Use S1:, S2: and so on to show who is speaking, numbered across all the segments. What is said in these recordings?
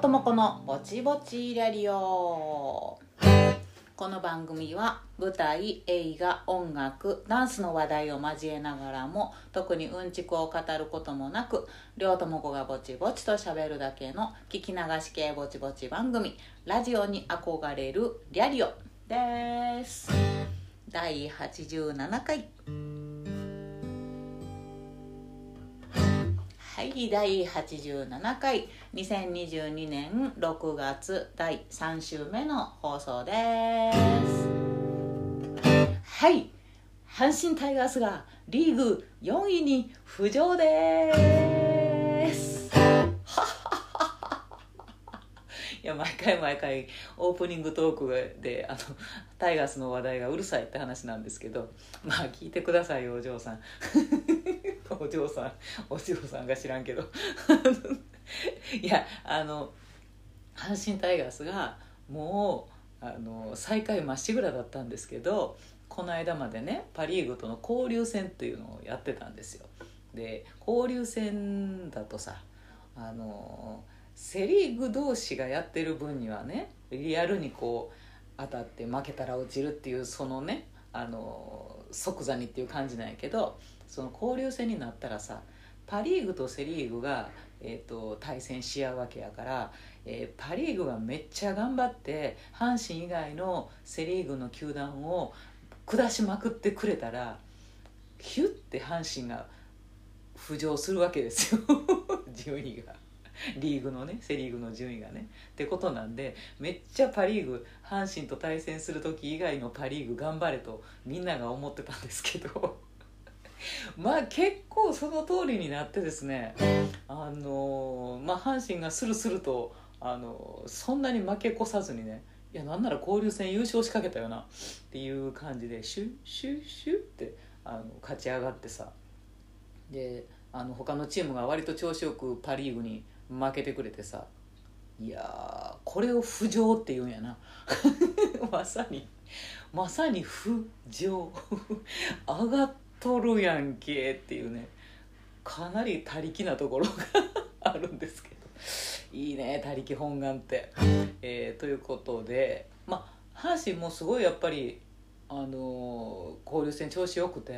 S1: 両友子のぼちぼちラリオ。この番組は舞台映画音楽ダンスの話題を交えながらも特にうんちくを語ることもなく両友子がぼちぼちとしゃべるだけの聞き流し系ぼちぼち番組ラジオに憧れるリャリオです。第87回。はい第87回2022年6月第3週目の放送です。はい阪神タイガースがリーグ4位に浮上です。いや毎回毎回オープニングトークであのタイガースの話題がうるさいって話なんですけどまあ聞いてくださいよお嬢さん。お嬢さんお嬢さんが知らんけど いやあの阪神タイガースがもうあの最下位まっしぐらだったんですけどこの間までねパ・リーグとの交流戦っていうのをやってたんですよ。で交流戦だとさあのセ・リーグ同士がやってる分にはねリアルにこう当たって負けたら落ちるっていうそのねあの即座にっていう感じなんやけどその交流戦になったらさパ・リーグとセ・リーグが、えーと、対戦し合うわけやから、えー、パ・リーグがめっちゃ頑張って阪神以外のセ・リーグの球団を下しまくってくれたらヒュッて阪神が浮上するわけですよ。順位が。リーグのねセ・リーグの順位がね。ってことなんでめっちゃパ・リーグ阪神と対戦する時以外のパ・リーグ頑張れとみんなが思ってたんですけど。まあ結構その通りになってですねあのまあ阪神がスルスルとあのそんなに負け越さずにねいやなんなら交流戦優勝しかけたよなっていう感じでシュッシュッシュッってあの勝ち上がってさであの他のチームが割と調子よくパ・リーグに負けてくれてさいやこれを浮上って言うんやな。まさにまさに浮上 上がっとるやんけっていうねかなり他力なところがあるんですけどいいね他力本願って。えー、ということでまあ阪神もすごいやっぱりあのー、交流戦調子よくて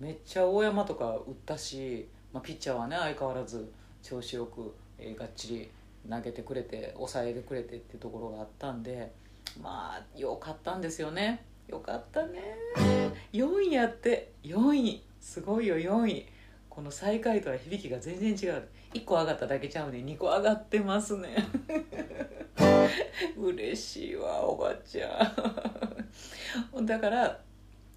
S1: めっちゃ大山とか打ったし、まあ、ピッチャーはね相変わらず調子よくえー、がっちり投げてくれて抑えてくれてっていうところがあったんでまあよかったんですよねよかったね。4位やって4位すごいよ4位。この最下位とは響きが全然違う。1個上がっただけちゃうね。2個上がってますね。嬉しいわおばちゃん。だから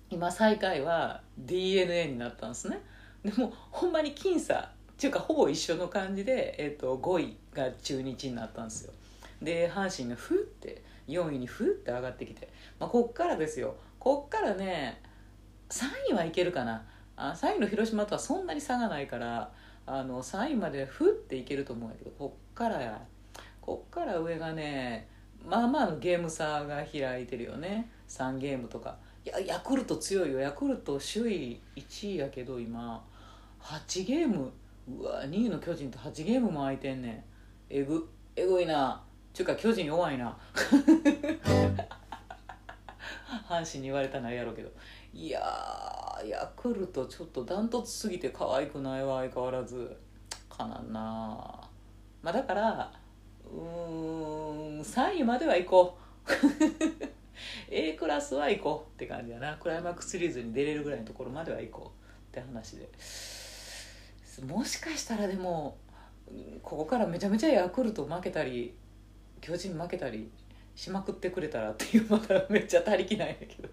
S1: 今最下位は DNA になったんですね。でもほんまに僅差。っていうかほぼ一緒の感じで、えーと、5位が中日になったんですよ。で阪神がふって4位にふって上がってきて、まあ、こっからですよ。こっからね3位はいけるかな。あ3位の広島とはそんなに差がないからあの3位までふっていけると思うんやけどこっからや。こっから上がねまあまあゲーム差が開いてるよね。3ゲームとか。いやヤクルト強いよ。ヤクルト首位1位やけど今。8ゲーム。うわ2位の巨人と8ゲームも空いてんねん。えぐえぐいな。ちゅうか巨人弱いな。阪神に言われたのはやろうけど。いやヤクルトちょっとダントツすぎて可愛くないわ相変わらず。かなんな。まあだからうん3位までは行こう。A クラスは行こうって感じやな。クライマックスシリーズに出れるぐらいのところまでは行こう。って話で。もしかしたらでもここからめちゃめちゃヤクルト負けたり巨人負けたりしまくってくれたらっていうまだめっちゃ他力なんやけど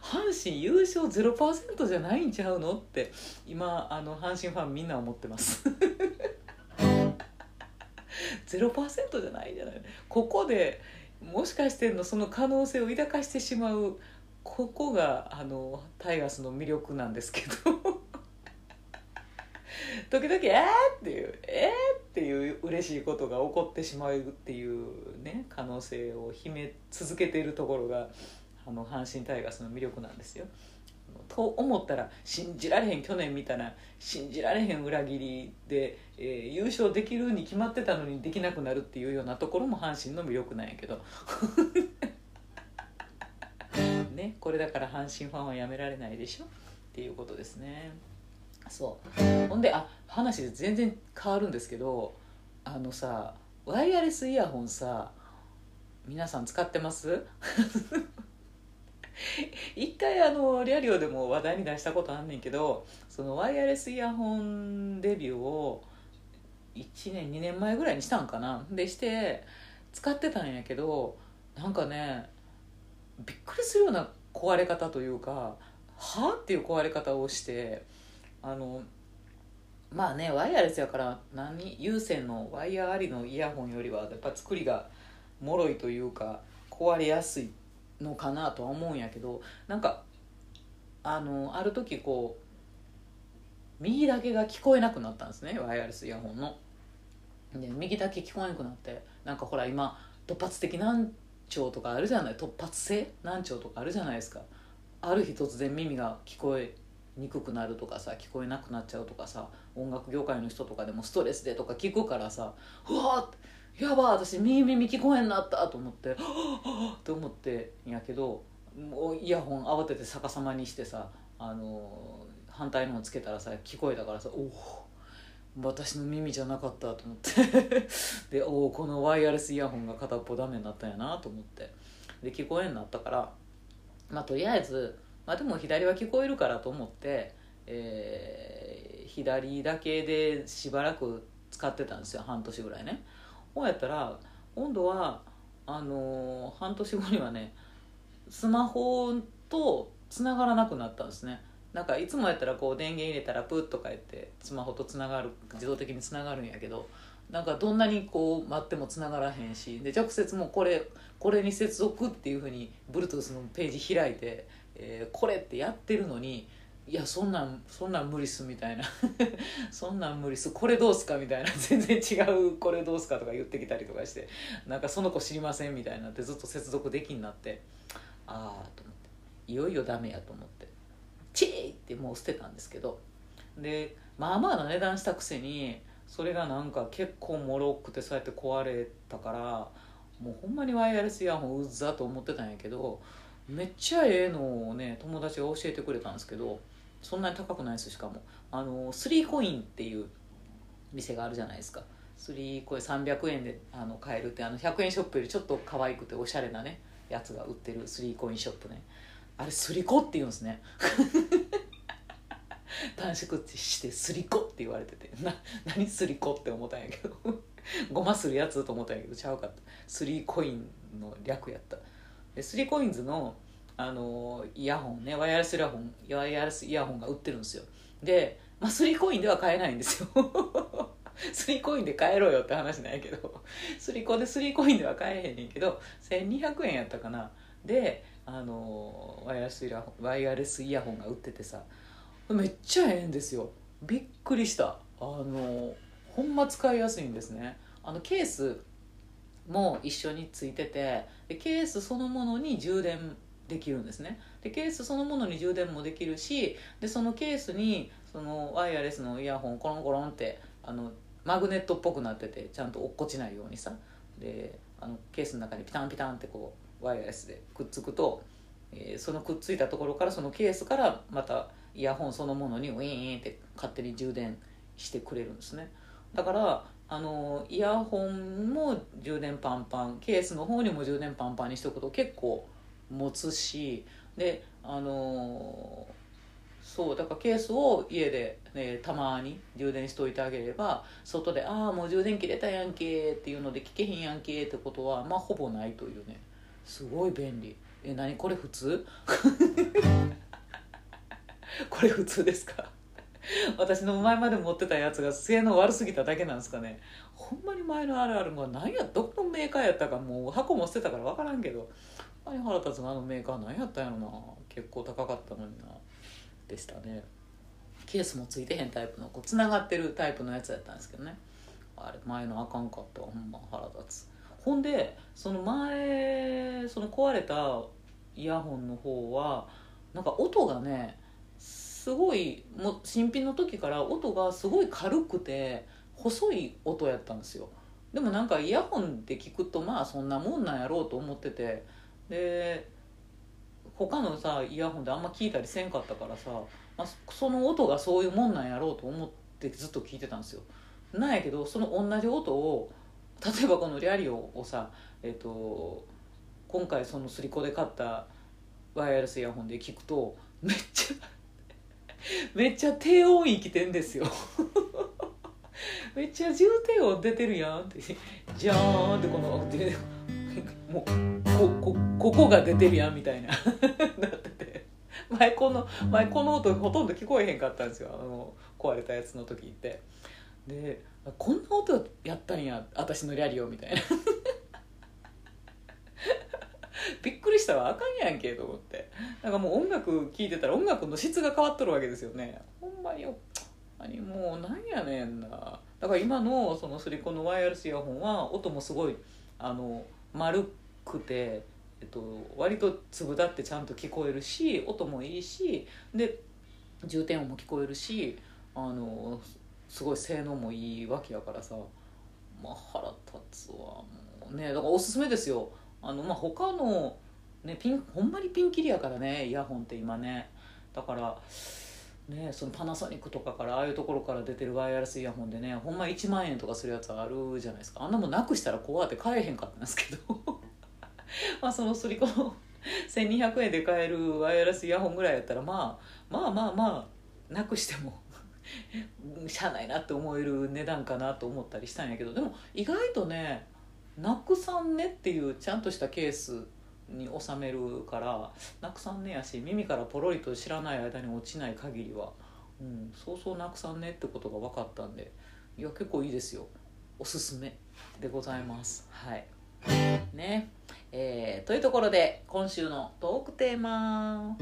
S1: 阪神優勝0%じゃないんちゃうのって今あの阪神ファンみんな思ってます。0%じゃないじゃない？ここでもしかしてのその可能性を抱かしてしまうここがあのタイガースの魅力なんですけど。時々「えー!」っていう「えー!」っていう嬉しいことが起こってしまうっていうね可能性を秘め続けているところがあの阪神タイガースの魅力なんですよ。と思ったら信じられへん去年みたいな。信じられへん裏切りで、えー、優勝できるに決まってたのにできなくなるっていうようなところも阪神の魅力なんやけど。ねこれだから阪神ファンはやめられないでしょ？っていうことですね。そう。ほんであ話全然変わるんですけどあのさワイヤレスイヤホンさ皆さん使ってます？一回あのリアリオでも話題に出したことあんねんけどそのワイヤレスイヤホンデビューを1年2年前ぐらいにしたんかな？でして使ってたんやけどなんかねびっくりするような壊れ方というかはあっていう壊れ方をしてあのまあねワイヤレスやから何有線のワイヤーありのイヤホンよりはやっぱ作りが脆いというか壊れやすいのかなとは思うんやけどなんかあのある時こう右だけが聞こえなくなったんですねワイヤレスイヤホンの。で右だけ聞こえなくなってなんかほら今突発的難聴とかあるじゃない突発性難聴とかあるじゃないですかある日突然耳が聞こえくくなるとかさ聞こえなくなっちゃうとかさ音楽業界の人とかでもストレスでとか聞くからさうわやば私耳耳聞こえんなったと思ってはぁって思ってんやけどもうイヤホン慌てて逆さまにしてさあの反対のをつけたらさ聞こえたからさおお私の耳じゃなかったと思って。でおおこのワイヤレスイヤホンが片っぽダメになったんやなと思って。で聞こえんなったからまあとりあえずまあでも左は聞こえるからと思って、えー、左だけでしばらく使ってたんですよ半年ぐらいね。こうやったら今度はあのー、半年後にはねスマホと繋がらなくなったんですね。なんかいつもやったらこう電源入れたらプッとか言ってスマホとつながる自動的につながるんやけどなんかどんなにこう待ってもつながらへんしで直接もうこれこれに接続っていうふうに Bluetooth のページ開いて、えー、これってやってるのにいやそんなんそんなん無理っすみたいな。そんなん無理っす。これどうすかみたいな。全然違うこれどうすかとか言ってきたりとかして。なんかその子知りませんみたいになってずっと接続できになって。ああと思って。いよいよダメやと思って。チーってもう捨てたんですけど。でまあまあな値段したくせにそれがなんか結構もろくてそうやって壊れたからもうほんまにワイヤレスイヤホンうざと思ってたんやけどめっちゃええのをね友達が教えてくれたんですけどそんなに高くないですしかも。あのスリーコインっていう店があるじゃないですか。スリーコイン300円であの買えるってあの100円ショップよりちょっと可愛くておしゃれなねやつが売ってるスリーコインショップね。あれスリコって言うんですね。短縮してスリコって言われてて。な何スリコって思ったんやけど。ごまするやつと思ったんやけどちゃうかった。スリーコインの略やった。でスリーコインズのあのイヤホンねワイヤレスイヤホンワイヤレスイヤホンが売ってるんですよ。で、まあ、スリーコインでは買えないんですよ。スリーコインで買えろよって話なんやけど。スリコでスリーコインでは買えへんねんけど1200円やったかな。であのワイヤレスイヤホンワイヤレスイヤホンが売っててさめっちゃええんですよ。びっくりした。あのほんま使いやすいんですね。あのケースも一緒についててでケースそのものに充電できるんですね。でケースそのものに充電もできるしでそのケースにそのワイヤレスのイヤホンコロンコロンってあのマグネットっぽくなっててちゃんと落っこちないようにさ。であのケースの中にピタンピタンってこうワイヤレスでくっつくと、えー、そのくっついたところからそのケースからまたイヤホンそのものにウィーンって勝手に充電してくれるんですね。だからあのイヤホンも充電パンパンケースの方にも充電パンパンにしておくと結構持つしであのそうだからケースを家で、ね、たまに充電しといてあげれば外で「ああもう充電切れたやんけ」っていうので聞けへんやんけってことはまあほぼないというね。すごい便利。え何？これ普通？これ普通ですか？私の前まで持ってたやつが性能悪すぎただけなんですかね。ほんまに前のあるあるが何やどこのメーカーやったかもう箱も捨てたから分からんけど。あれ腹立つのあのメーカー何やったんやろな。結構高かったのにな。でしたね。ケースもついてへんタイプのこうつながってるタイプのやつやったんですけどね。あれ前のあかんかったほんま腹立つほんでその前その壊れたイヤホンの方はなんか音がねすごいも新品の時から音がすごい軽くて細い音やったんですよ。でもなんかイヤホンで聞くとまあそんなもんなんやろうと思っててで他のさイヤホンであんま聞いたりせんかったからさ、まあ、その音がそういうもんなんやろうと思ってずっと聞いてたんですよ。なんやけどその同じ音を例えばこのリャリオをさ、えーと、今回そのスリコで買ったワイヤレスイヤホンで聞くとめっちゃめっちゃ低音域てんですよ。めっちゃ重低音出てるやんって。じゃーんってこのもうここここが出てるやんみたいな。なってて。前この前この音ほとんど聞こえへんかったんですよ。あの壊れたやつの時って。でこんな音やったんや私のリャリオみたいな。びっくりしたわ。あかんやんけと思って。なんかもう音楽聴いてたら音楽の質が変わっとるわけですよね。ほんまに何もうなんやねんな。だから今のそのスリコンのワイヤレスイヤホンは音もすごいあの丸くて、えっと、割と粒立ってちゃんと聞こえるし音もいいしで重点音も聞こえるしあのすごい性能もいいわけやからさ。まあ腹立つわもうね。だからおすすめですよ。あのまあ他のねピンほんまにピンキリやからねイヤホンって今ね。だからねそのパナソニックとかからああいうところから出てるワイヤレスイヤホンでねほんま1万円とかするやつあるじゃないですか。あんなもんなくしたら怖って買えへんかったんですけど。まあそのスリコの1200円で買えるワイヤレスイヤホンぐらいやったらまあまあまあまあなくしても しゃあないなって思える値段かなと思ったりしたんやけど。でも意外とねなくさんねっていうちゃんとしたケースに収めるからなくさんねやし耳からポロリと知らない間に落ちない限りは、うん、そうそうなくさんねってことが分かったんでいや結構いいですよ。おすすめでございます。はい。ね。えー、というところで今週のトークテーマ。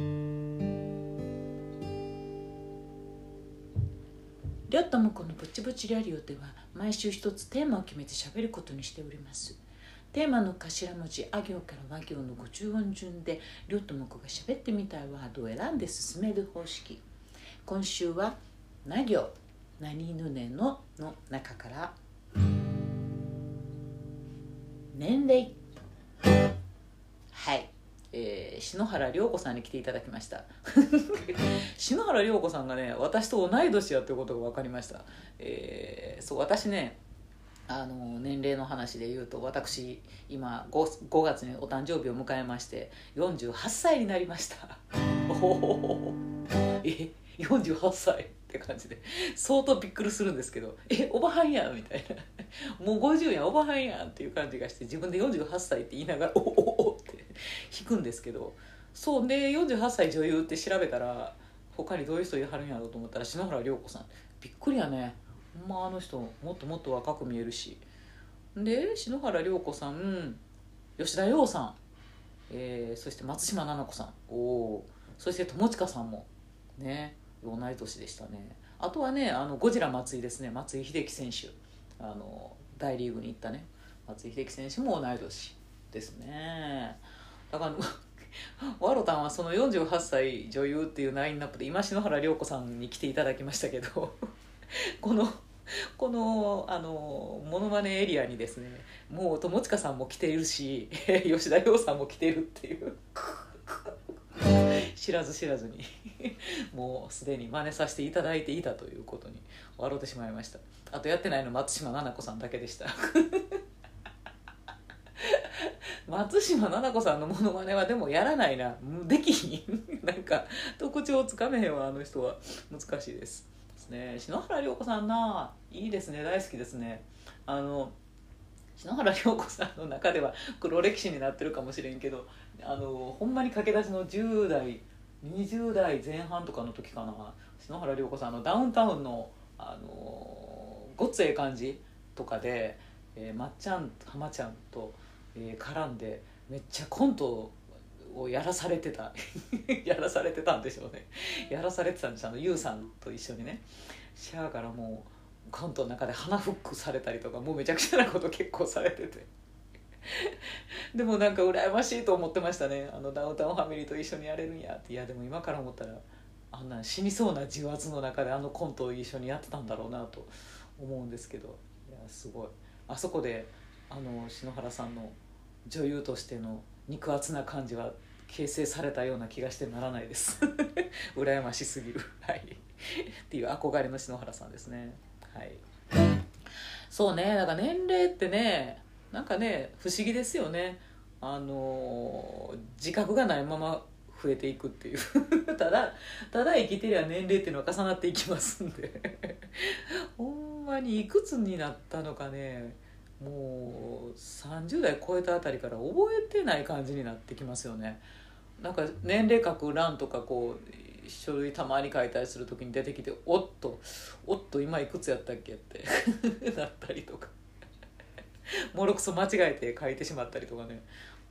S1: りょっともこのぼちぼちラリオでは毎週一つテーマを決めて喋ることにしております。テーマの頭文字あ行から和行の50音順でりょっともこが喋ってみたいワードを選んで進める方式。今週は「な行何ぬねの」の中から。年齢。はい。えー、篠原涼子さんに来ていただきました。篠原涼子さんがね私と同い年やっていうことが分かりました、えー、そう私ねあの年齢の話で言うと私今 5, 5月にお誕生日を迎えまして48歳になりました。おおえ48歳って感じで。相当びっくりするんですけど「えおばはんやん」みたいな「もう50やんおばはんやん」っていう感じがして自分で48歳って言いながら「おお」引くんですけどそうで48歳女優って調べたら他にどういう人いはるんやろうと思ったら篠原涼子さん。びっくりやね。ほんまあの人もっともっと若く見えるし。で篠原涼子さん吉田羊さん、えー、そして松島菜々子さん。おおそして友近さんも。ね。同い年でしたね。あとはねあのゴジラ松井ですね。松井秀喜選手。あの大リーグに行ったね。松井秀喜選手も同い年ですね。だからワロタンはその48歳女優っていうラインナップで今篠原涼子さんに来ていただきましたけどこのこのあのモノマネエリアにですねもう友近さんも来ているし吉田羊さんも来てるっていう知らず知らずにもうすでに真似させていただいていたということに笑ってしまいました。あとやってないの松島菜々子さんだけでした。松島菜々子さんのモノマネはでもやらないな。できひん。なんか特徴をつかめへんわあの人は。難しいです。ですね。篠原涼子さんな。いいですね。大好きですね。あの篠原涼子さんの中では黒歴史になってるかもしれんけどあのほんまに駆け出しの10代20代前半とかの時かな。篠原涼子さんのダウンタウンのあのごっつええ感じとかで、えー、まっちゃん浜ちゃんと、えー、絡んでめっちゃコントをやらされてた。やらされてたんでしょうね。やらされてたんですあの YOU さんと一緒にね。シャアからもうコントの中で鼻フックされたりとかもうめちゃくちゃなこと結構されてて。でもなんか羨ましいと思ってましたね。あのダウンタウンファミリーと一緒にやれるんや。っていやでも今から思ったらあんな死にそうな重圧の中であのコントを一緒にやってたんだろうなと思うんですけど。いやすごい。あそこであの篠原さんの女優としての肉厚な感じは形成されたような気がしてならないです。羨ましすぎる。はい。っていう憧れの篠原さんですね。はい。そうね。だから年齢ってねなんかね不思議ですよね。あの自覚がないまま増えていくっていう。ただただ生きてりゃ年齢っていうのは重なっていきますんで。ほんまにいくつになったのかね。もう30代超えたあたりから覚えてない感じになってきますよね。なんか年齢書く欄とかこう書類たまに書いたりする時に出てきて「おっとおっと今いくつやったっけ?」って なったりとか。もろくそ間違えて書いてしまったりとかね。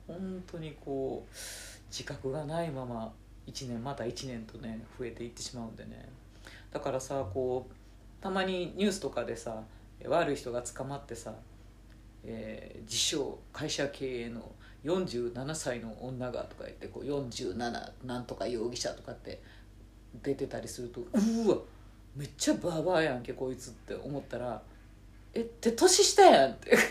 S1: 本当にこう自覚がないまま1年また1年とね増えていってしまうんでね。だからさこうたまにニュースとかでさ悪い人が捕まってさ、えー、自称会社経営の47歳の女がとか言ってこう47なんとか容疑者とかって出てたりするとうわめっちゃバーバーやんけこいつって思ったら「えって年下やん」って。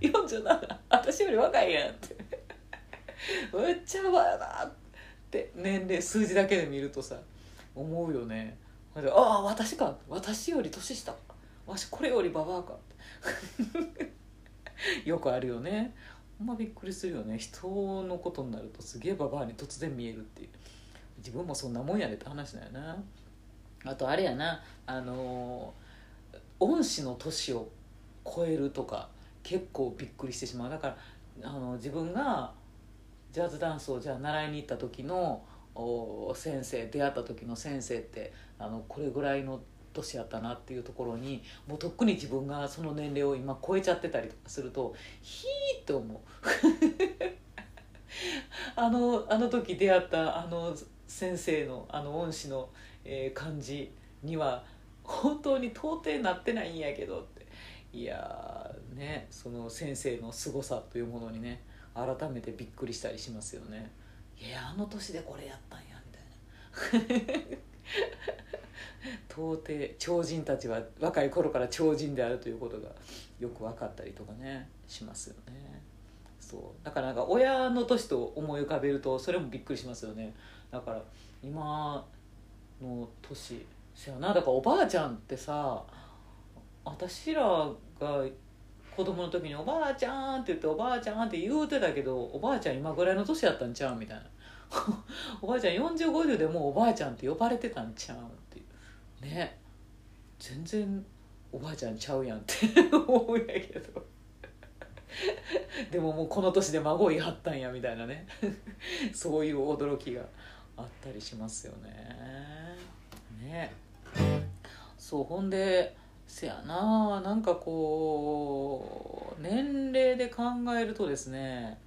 S1: 47私より若いやんって。めっちゃバーやなって年齢数字だけで見るとさ思うよね。ああ私か。私より年下。わしこれよりババアか。よくあるよね。ほんまびっくりするよね。人のことになるとすげえババアに突然見えるっていう。自分もそんなもんやでって話だよな。あとあれやな。あの恩師の年を超えるとか結構びっくりしてしまう。だからあの自分がジャズダンスをじゃあ習いに行った時の先生出会った時の先生ってあのこれぐらいの年やったなっていうところにもうとっくに自分がその年齢を今超えちゃってたりとかするとヒーって思う。あのあの時出会ったあの先生のあの恩師の、えー、感じには本当に到底なってないんやけどって。いやねその先生の凄さというものにね改めてびっくりしたりしますよね。いやあの年でこれやったんやみたいな。到底超人たちは若い頃から超人であるということがよく分かったりとかねしますよね。そう。だからなんか親の年と思い浮かべるとそれもびっくりしますよね。だから今の年せやな。だからおばあちゃんってさ私らが子供の時に「おばあちゃん」って言って「おばあちゃん」って言うてたけどおばあちゃん今ぐらいの年やったんちゃうみたいな。おばあちゃん4050でもうおばあちゃんって呼ばれてたんちゃうんっていう。ね。全然おばあちゃんちゃうやんって。思うんやけど。でももうこの年で孫いはったんやみたいなね。そういう驚きがあったりしますよね。ね。そうほんでせやな。なんかこう年齢で考えるとですね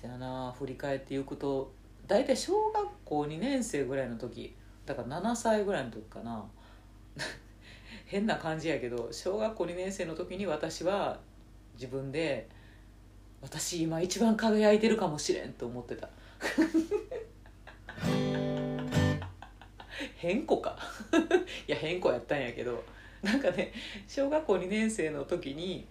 S1: せやな振り返っていくと大体小学校2年生ぐらいの時だから7歳ぐらいの時かな 変な感じやけど小学校2年生の時に私は自分で私今一番輝いてるかもしれんと思ってた 変子か いや変子やったんやけどなんかね小学校2年生の時に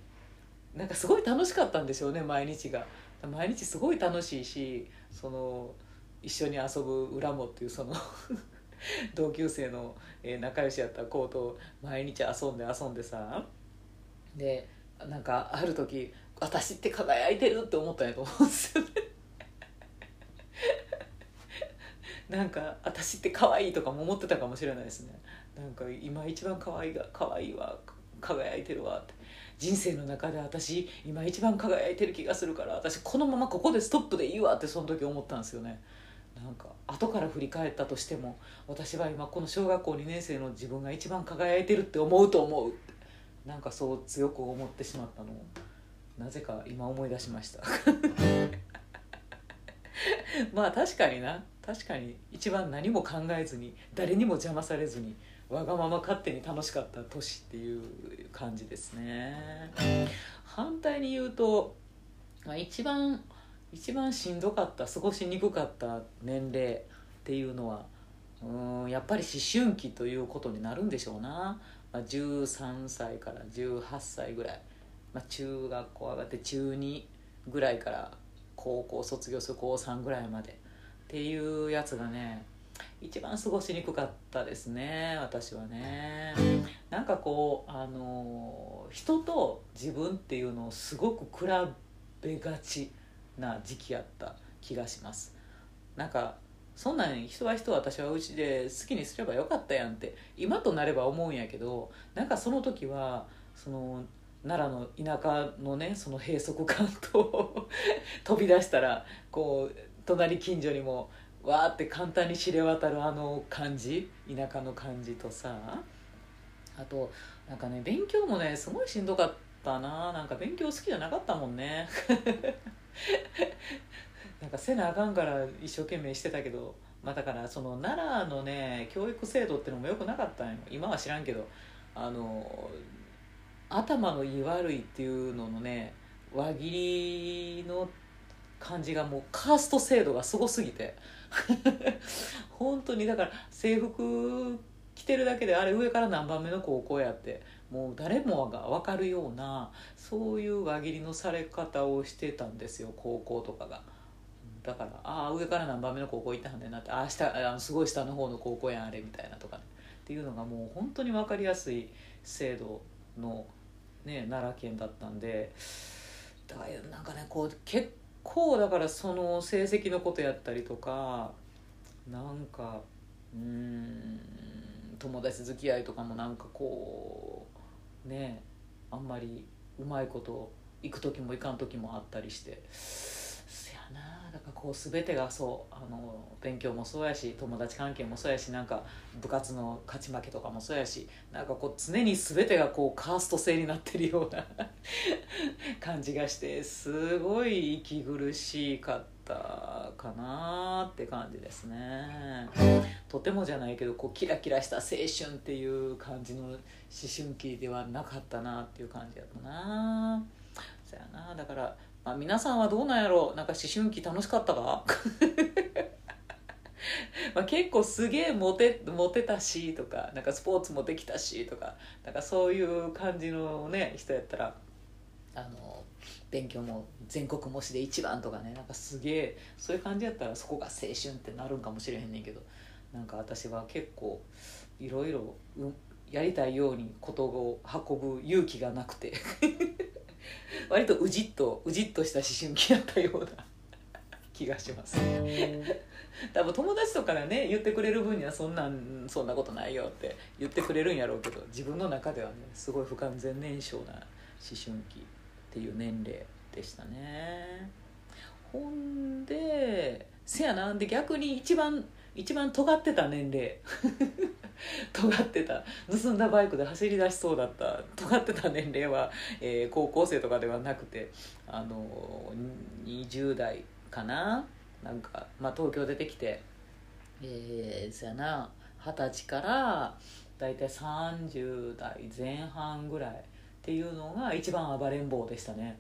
S1: なんかすごい楽しかったんでしょうね毎日が毎日すごい楽しいしその一緒に遊ぶ裏もっていうその 同級生の、え仲良しやった子と毎日遊んで遊んでさでなんかある時私って輝いてるって思ったんやと思うんですよね。なんか私って可愛いとかも思ってたかもしれないですね。なんか今一番可愛いが可愛いわ輝いてるわって。人生の中で私今一番輝いてる気がするから私このままここでストップでいいわってその時思ったんですよね。なんか後から振り返ったとしても私は今この小学校2年生の自分が一番輝いてるって思うと思うなんかそう強く思ってしまったのをなぜか今思い出しました。まあ確かにな。確かに一番何も考えずに誰にも邪魔されずにわがまま勝手に楽しかった年っていう感じですね。反対に言うと、まあ、一番一番しんどかった過ごしにくかった年齢っていうのはうんやっぱり思春期ということになるんでしょうな、まあ、13歳から18歳ぐらい、まあ、中学校上がって中2ぐらいから高校卒業する高3ぐらいまでっていうやつがね一番過ごしにくかったですね私はね。なんかこうあの人と自分っていうのをすごく比べがちな時期やった気がします。なんかそんなん人は人は私はうちで好きにすればよかったやんって今となれば思うんやけどなんかその時はその奈良の田舎のねその閉塞感と 飛び出したらこう隣近所にもわーって簡単に知れ渡るあの感じ田舎の感じとさ。あとなんかね勉強もねすごいしんどかったな。なんか勉強好きじゃなかったもんね。なんかせなあかんから一生懸命してたけどまあだからその奈良のね教育制度ってのもよくなかったんよ。今は知らんけどあの頭のいい悪いっていうののね輪切りの感じがもうカースト制度がすごすぎて。本当にだから制服着てるだけであれ上から何番目の高校やってもう誰もが分かるようなそういう輪切りのされ方をしてたんですよ高校とかが。だからああ上から何番目の高校行ったんねんなってああ下あすごい下の方の高校やんあれみたいなとかねっていうのがもう本当に分かりやすい制度の、ね、奈良県だったんでだからなんかねこう結構だからその成績のことやったりとかなんかうん友達付き合いとかもなんかこうねあんまりうまいこと行く時も行かん時もあったりして。なだかこう全てがそうあの勉強もそうやし友達関係もそうやしなんか部活の勝ち負けとかもそうやしなんかこう常に全てがこうカースト制になってるような感じがしてすごい息苦しかったかなって感じですね。とてもじゃないけどこうキラキラした青春っていう感じの思春期ではなかったなっていう感じやったなそやなだからまあ、皆さんはどうなんやろうなんか思春期楽しかったか？まあ結構すげえモテモテたしとかなんかスポーツもできたしとかなんかそういう感じのね人やったらあの勉強も全国模試で一番とかねなんかすげえそういう感じやったらそこが青春ってなるんかもしれへんねんけどなんか私は結構いろいろやりたいようにことを運ぶ勇気がなくて。割とうじっとうじっとした思春期だったような気がします。多分友達とかがね言ってくれる分にはそんなんそんなことないよって言ってくれるんやろうけど自分の中ではねすごい不完全燃焼な思春期っていう年齢でしたね。ほんでせやなんで逆に一番一番尖ってた年齢。尖ってた。盗んだバイクで走り出しそうだった。尖ってた年齢は、えー、高校生とかではなくてあの20代かな。なんか、まあ、東京出てきてえー、そやな。二十歳から大体30代前半ぐらいっていうのが一番暴れん坊でしたね。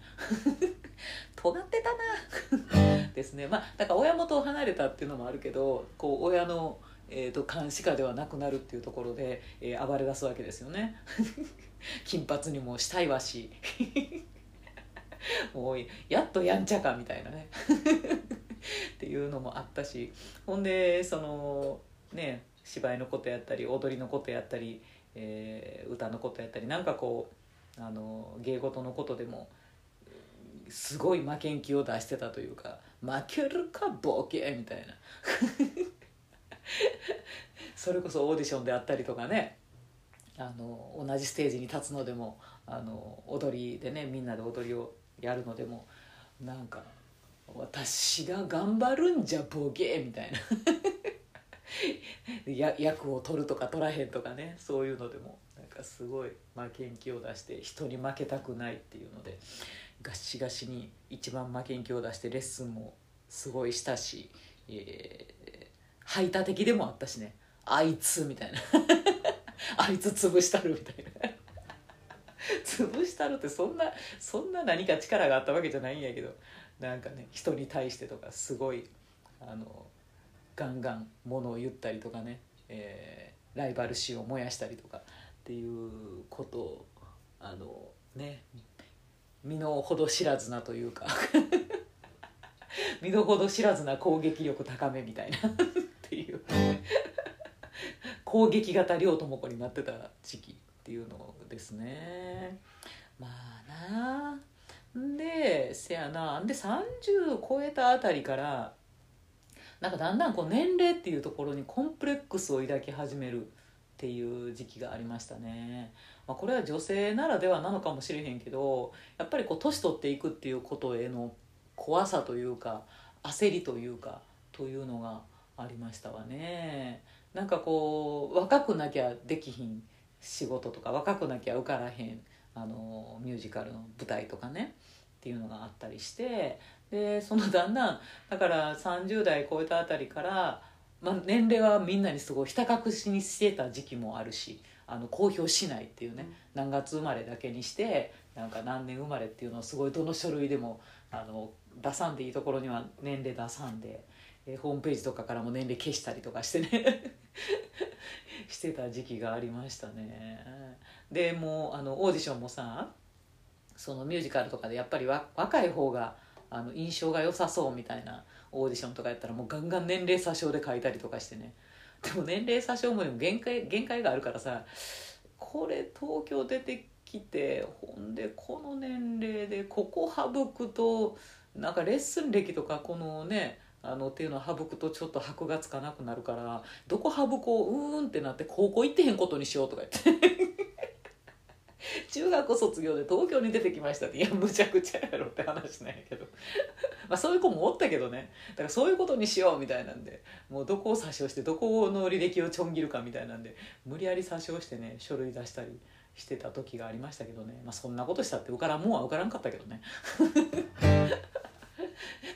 S1: 尖ってたな。ですね。まあだから親元を離れたっていうのもあるけどこう親のえーと、監視下ではなくなるっていうところで、えー、暴れ出すわけですよね。金髪にもしたいわし。もうやっとやんちゃかみたいなね。っていうのもあったし。ほんでそのね芝居のことやったり踊りのことやったり、えー、歌のことやったりなんかこうあの芸事のことでもすごい負けん気を出してたというか「負けるかボケ!」みたいな それこそオーディションであったりとかねあの同じステージに立つのでもあの踊りでねみんなで踊りをやるのでもなんか「私が頑張るんじゃボケ!」みたいな 役を取るとか取らへんとかねそういうのでもかすごい負けん気を出して人に負けたくないっていうのでガシガシに一番負けん気を出してレッスンもすごいしたし、え排他的でもあったしね。あいつみたいな。あいつ潰したるみたいな。潰したるってそんなそんな何か力があったわけじゃないんやけどなんかね人に対してとかすごいあのガンガンものを言ったりとかね、えー、ライバル心を燃やしたりとかっていうことをあのね身の程知らずなというか身の程知らずな攻撃力高めみたいなっていう。攻撃型両友子になってた時期っていうのですね。まあなんでせやな。で30超えたあたりからなんかだんだんこう年齢っていうところにコンプレックスを抱き始めるっていう時期がありましたね、まあ、これは女性ならではなのかもしれへんけどやっぱりこう年取っていくっていうことへの怖さというか焦りというかというのがありましたわね。なんかこう若くなきゃできひん仕事とか若くなきゃ受からへんあのミュージカルの舞台とかねっていうのがあったりしてでそのだんだんだから30代超えたあたりから、まあ、年齢はみんなにすごいひた隠しにしてた時期もあるしあの公表しないっていうね、何月生まれだけにしてなんか何年生まれっていうのをすごいどの書類でもあの出さんでいいところには年齢出さんで、えー、ホームページとかからも年齢消したりとかしてね してた時期がありましたね。でもうあのオーディションもさそのミュージカルとかでやっぱりわ若い方があの印象が良さそうみたいなオーディションとかやったらもうガンガン年齢詐称で書いたりとかしてね。でも年齢詐称もでも限界限界があるからさこれ東京出てきてほんでこの年齢でここ省くとなんかレッスン歴とかこのねあのっていうのを省くとちょっと箔がつかなくなるからどこ省こううーんってなって高校行ってへんことにしようとか言って。中学校卒業で東京に出てきましたっていやむちゃくちゃやろって話なんやけど。まあそういう子もおったけどね。だからそういうことにしようみたいなんでもうどこを詐称してどこの履歴をちょん切るかみたいなんで無理やり詐称してね書類出したりしてた時がありましたけどね。まあそんなことしたって受からんもんは受からんかったけどね。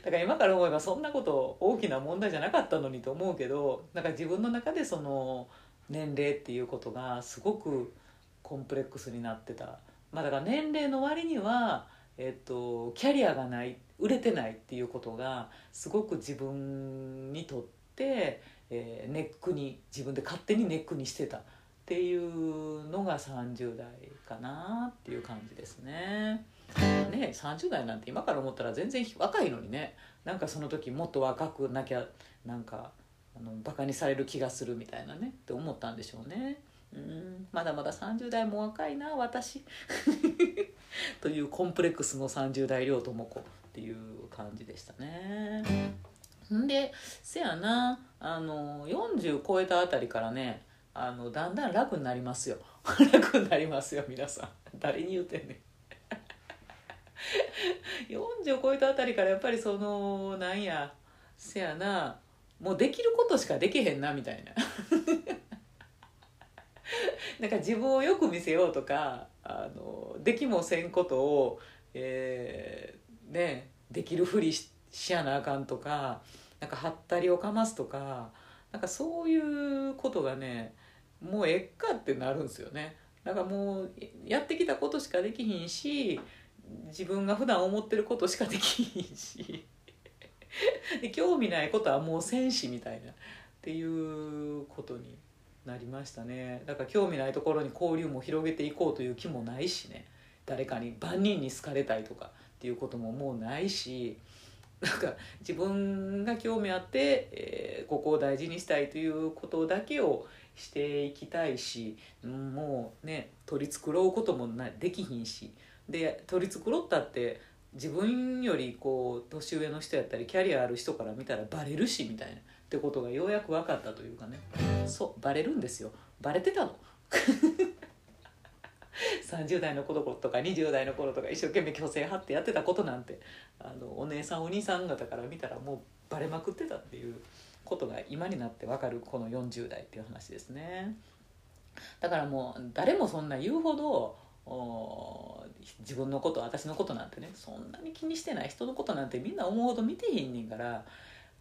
S1: だから今から思えばそんなこと大きな問題じゃなかったのにと思うけどなんか自分の中でその年齢っていうことがすごくコンプレックスになってた、まあ、だから年齢の割には、えっと、キャリアがない売れてないっていうことがすごく自分にとって、えー、ネックに自分で勝手にネックにしてたっていうのが30代かなっていう感じですね。ね30代なんて今から思ったら全然若いのにねなんかその時もっと若くなきゃなんかあのバカにされる気がするみたいなねって思ったんでしょうね。うんまだまだ30代も若いな私。というコンプレックスの30代両友子っていう感じでしたね。んでせやなあの40超えたあたりからねあのだんだん楽になりますよ。楽になりますよ皆さん。誰に言うてんねん。40超えたあたりからやっぱりそのなんやせやなもうできることしかできへんなみたいな。なんか自分をよく見せようとかあのできもせんことを、えー、ねできるふりしやなあかんとかなんかはったりをかますとかなんかそういうことがねもうえっかってなるんですよね。だかもうやってきたことしかできひんし自分が普段思ってることしかできひんしで興味ないことはもう戦士みたいなっていうことになりましたね。だから興味ないところに交流も広げていこうという気もないしね。誰かに万人に好かれたいとかっていうことももうないし。なんか自分が興味あって、えー、ここを大事にしたいということだけをしていきたいしもうね取り繕うこともなできひんし。で取り繕ったって自分よりこう年上の人やったりキャリアある人から見たらバレるしみたいな。ってことがようやく分かったというかね。そうバレるんですよ。バレてたの。30代の頃とか20代の頃とか一生懸命虚勢張ってやってたことなんてあのお姉さんお兄さん方から見たらもうバレまくってたっていうことが今になって分かるこの40代っていう話ですね。だからもう誰もそんな言うほど自分のこと私のことなんてねそんなに気にしてない人のことなんてみんな思うほど見てへんねんから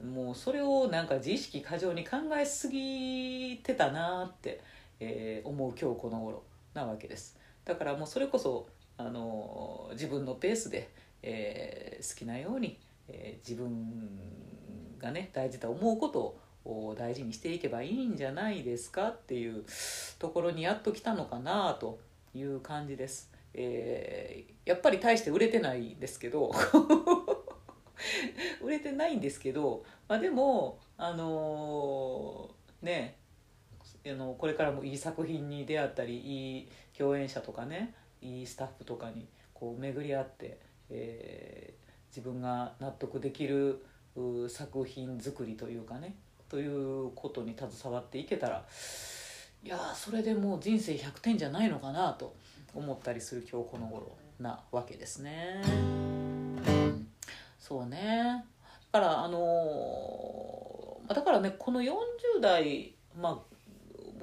S1: もうそれをなんか自意識過剰に考えすぎてたなって、えー、思う今日この頃なわけですだからもうそれこそあの自分のペースで、えー、好きなように、えー、自分がね大事だと思うことを大事にしていけばいいんじゃないですかっていうところにやっと来たのかなという感じです。えー、やっぱり大して売れてないですけど 売れてないんですけど、まあ、でもあのー、ねあのこれからもいい作品に出会ったりいい共演者とかねいいスタッフとかにこう巡り合って、えー、自分が納得できる作品作りというかねということに携わっていけたらいやそれでもう人生100点じゃないのかなと思ったりする今日この頃なわけですね。そうね。だからあの、だからねこの40代まあ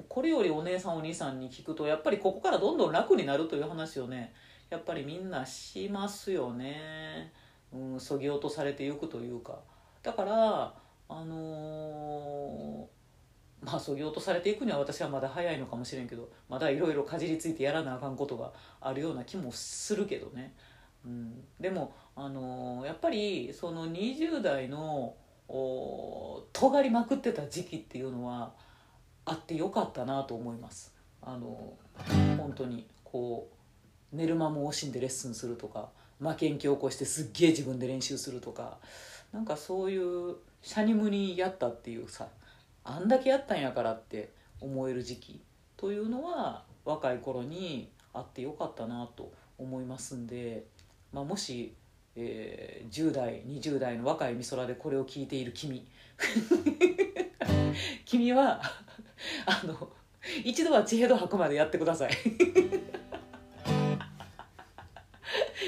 S1: これよりお姉さんお兄さんに聞くとやっぱりここからどんどん楽になるという話をねやっぱりみんなしますよね。うん、そぎ落とされていくというか。だからあのー、まあそぎ落とされていくには私はまだ早いのかもしれんけどまだいろいろかじりついてやらなあかんことがあるような気もするけどね、うん、でも、あの、やっぱりその20代の尖りまくってた時期っていうのはあってよかったなと思います。あの本当にこう寝る間も惜しんでレッスンするとか負けん気を起こしてすっげえ自分で練習するとかなんかそういうシャニムにやったっていうさあんだけやったんやからって思える時期というのは若い頃にあってよかったなと思いますんで、まあ、もし、えー、10代20代の若い美空でこれを聞いている君。君はあの一度は地平道博までやってください。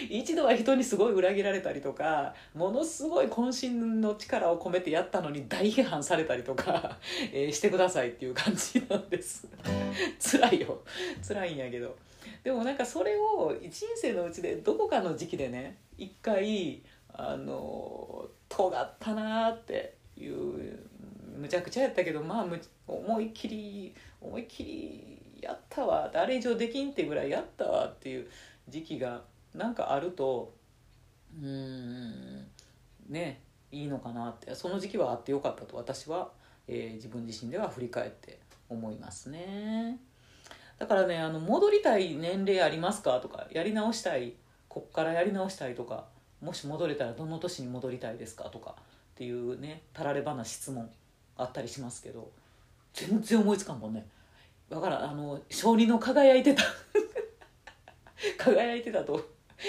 S1: 一度は人にすごい裏切られたりとかものすごい渾身の力を込めてやったのに大批判されたりとか、えー、してくださいっていう感じなんです。辛いよ。辛いんやけど。でもなんかそれを人生のうちでどこかの時期でね一回あの尖ったなっていうむちゃくちゃやったけどまあ思いっきり思いっきりやったわ。あれ以上できんってぐらいやったわっていう時期がなんかあるとうんねいいのかなってその時期はあってよかったと私は、えー、自分自身では振り返って思いますね。だからねあの戻りたい年齢ありますかとかやり直したいこっからやり直したいとかもし戻れたらどの年に戻りたいですかとかっていうねたらればな質問あったりしますけど全然思いつかんもんね。だからあの小児の輝いてた。輝いてたと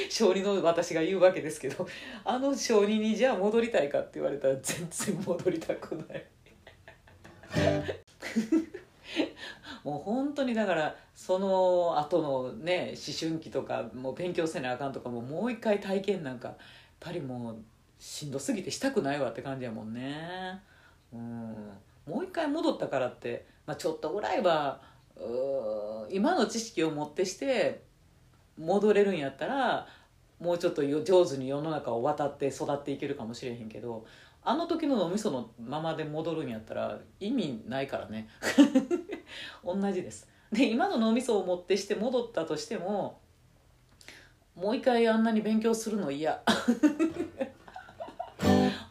S1: 小児の私が言うわけですけどあの小児にじゃあ戻りたいかって言われたら全然戻りたくない。もう本当にだからその後のね思春期とかもう勉強せなあかんとかももう一回体験なんかやっぱりもうしんどすぎてしたくないわって感じやもんね。うん。もう一回戻ったからって、まあ、ちょっとぐらいは今の知識をもってして戻れるんやったらもうちょっと上手に世の中を渡って育っていけるかもしれへんけどあの時の脳みそのままで戻るんやったら意味ないからね。同じです。で今の脳みそを持ってして戻ったとしてももう一回あんなに勉強するの嫌。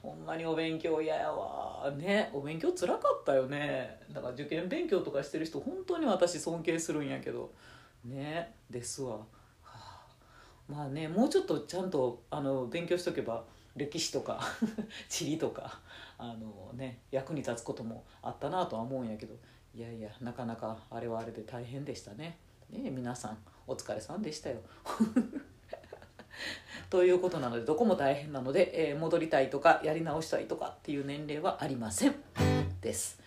S1: ほんまにお勉強嫌やわ。ねお勉強つらかったよね。だから受験勉強とかしてる人本当に私尊敬するんやけど。ねですわ。まあねもうちょっとちゃんとあの勉強しとけば歴史とか 地理とかあの、ね、役に立つこともあったなとは思うんやけどいやいやなかなかあれはあれで大変でしたね。ね皆さんお疲れさんでしたよ。ということなのでどこも大変なので、えー、戻りたいとかやり直したいとかっていう年齢はありませんです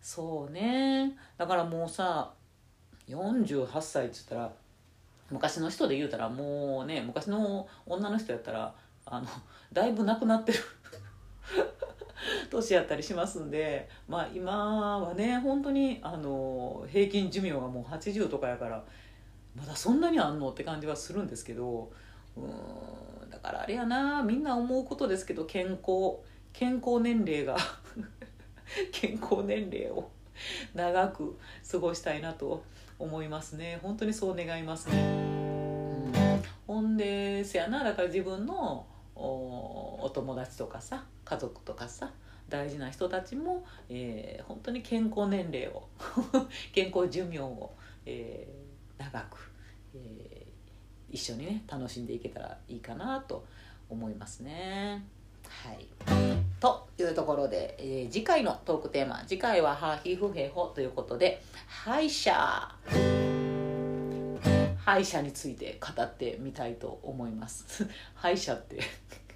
S1: そうねだからもうさ48歳っつったら昔の人で言うたらもうね昔の女の人やったらあのだいぶ亡くなってる。年やったりしますんでまあ今はね本当にあの平均寿命がもう80とかやからまだそんなにあんのって感じはするんですけどうんだからあれやなみんな思うことですけど健康健康年齢が 健康年齢を長く過ごしたいなと思いますね。本当にそう願いますね、うん、ほんでせやなだから自分のお友達とかさ家族とかさ大事な人たちも、えー、本当に健康年齢を 健康寿命を、えー、長く、えー、一緒にね楽しんでいけたらいいかなと思いますね。はいというところで、えー、次回のトークテーマ次回は「ハヒフヘホ」ということで「歯医者」歯医者について語ってみたいと思います。歯医者って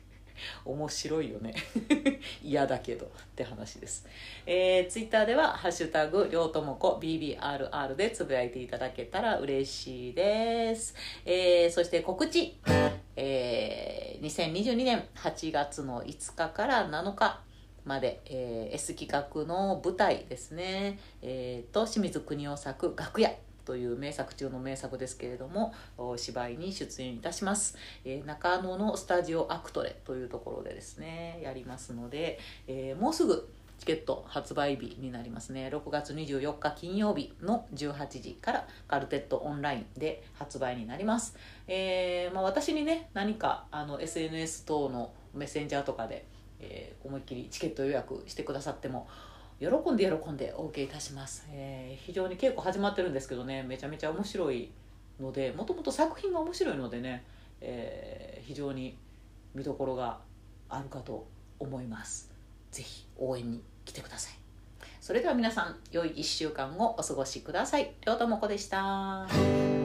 S1: 面白いよね。嫌だけどって話です、えー、ツイッターでは「ハッシュタグりょうともこ BBRR」でつぶやいていただけたら嬉しいです、えー、そして告知。えー、2022年8月の5日から7日まで、えー、S 企画の舞台ですね、えー、と清水国夫作「楽屋」という名作中の名作ですけれども芝居に出演いたします、えー、中野のスタジオアクトレというところでですねやりますので、えー、もうすぐチケット発売日になりますね。6月24日金曜日の18時からカルテットオンラインで発売になります、えーまあ、私にね何かあの SNS 等のメッセンジャーとかで、えー、思いっきりチケット予約してくださっても喜んで喜んでお受けいたします、えー、非常に稽古始まってるんですけどねめちゃめちゃ面白いのでもともと作品が面白いのでね、えー、非常に見どころがあるかと思います。是非応援に来てください。それでは皆さん良い1週間をお過ごしください。りょうともこでした。